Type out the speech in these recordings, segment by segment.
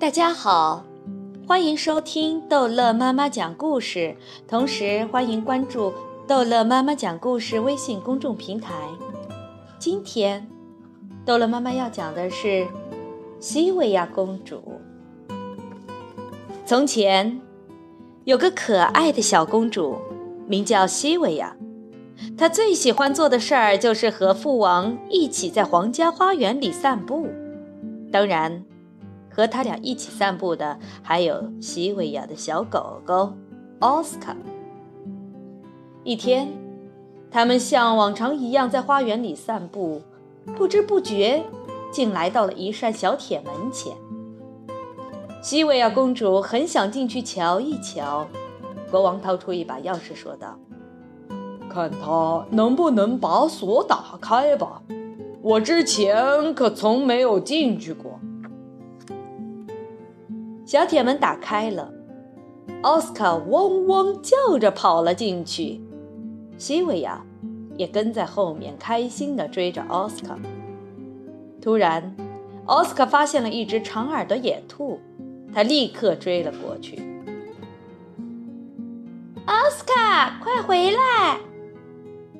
大家好，欢迎收听逗乐妈妈讲故事，同时欢迎关注逗乐妈妈讲故事微信公众平台。今天，逗乐妈妈要讲的是西维亚公主。从前，有个可爱的小公主，名叫西维亚。她最喜欢做的事儿就是和父王一起在皇家花园里散步，当然。和他俩一起散步的还有西维亚的小狗狗奥斯卡。一天，他们像往常一样在花园里散步，不知不觉竟来到了一扇小铁门前。西维亚公主很想进去瞧一瞧。国王掏出一把钥匙说道：“看他能不能把锁打开吧，我之前可从没有进去过。”小铁门打开了，奥斯卡汪汪叫着跑了进去，西维亚也跟在后面，开心地追着奥斯卡。突然，奥斯卡发现了一只长耳朵野兔，他立刻追了过去。奥斯卡，快回来！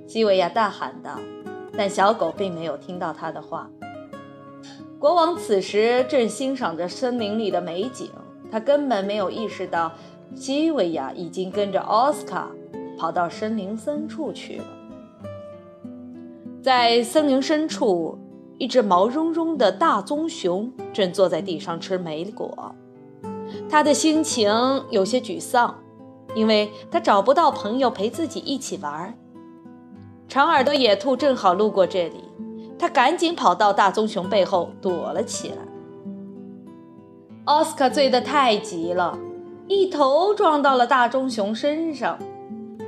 西维亚大喊道，但小狗并没有听到他的话。国王此时正欣赏着森林里的美景，他根本没有意识到西维亚已经跟着奥斯卡跑到森林深处去了。在森林深处，一只毛茸茸的大棕熊正坐在地上吃莓果，他的心情有些沮丧，因为他找不到朋友陪自己一起玩。长耳朵野兔正好路过这里。他赶紧跑到大棕熊背后躲了起来。奥斯卡醉得太急了，一头撞到了大棕熊身上。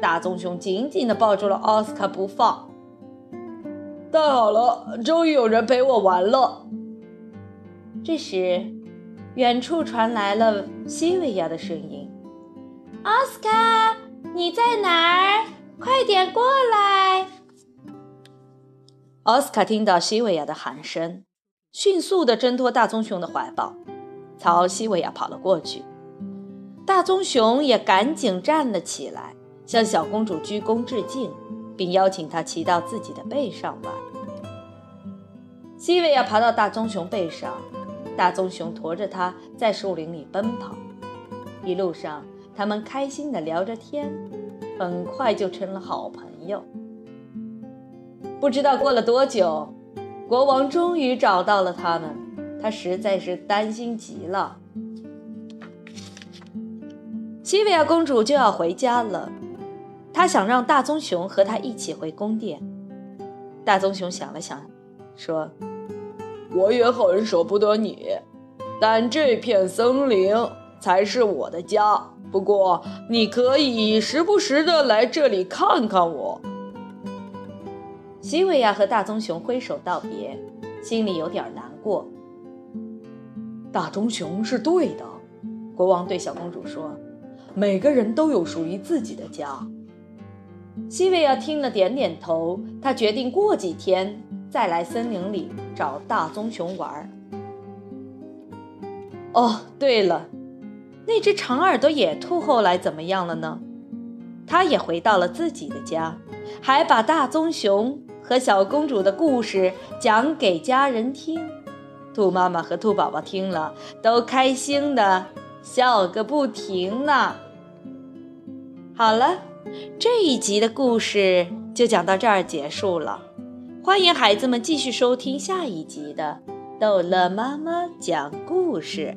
大棕熊紧紧地抱住了奥斯卡不放。太好了，终于有人陪我玩了。这时，远处传来了西维亚的声音：“奥斯卡，你在哪儿？快点过来！”奥斯卡听到西维亚的喊声，迅速地挣脱大棕熊的怀抱，朝西维亚跑了过去。大棕熊也赶紧站了起来，向小公主鞠躬致敬，并邀请她骑到自己的背上玩。西维亚爬到大棕熊背上，大棕熊驮着它在树林里奔跑。一路上，他们开心地聊着天，很快就成了好朋友。不知道过了多久，国王终于找到了他们。他实在是担心极了。西维亚公主就要回家了，她想让大棕熊和她一起回宫殿。大棕熊想了想，说：“我也很舍不得你，但这片森林才是我的家。不过你可以时不时的来这里看看我。”西维亚和大棕熊挥手道别，心里有点难过。大棕熊是对的，国王对小公主说：“每个人都有属于自己的家。”西维亚听了，点点头。他决定过几天再来森林里找大棕熊玩。哦，对了，那只长耳朵野兔后来怎么样了呢？它也回到了自己的家，还把大棕熊。和小公主的故事讲给家人听，兔妈妈和兔宝宝听了都开心的笑个不停呢。好了，这一集的故事就讲到这儿结束了，欢迎孩子们继续收听下一集的逗乐妈妈讲故事。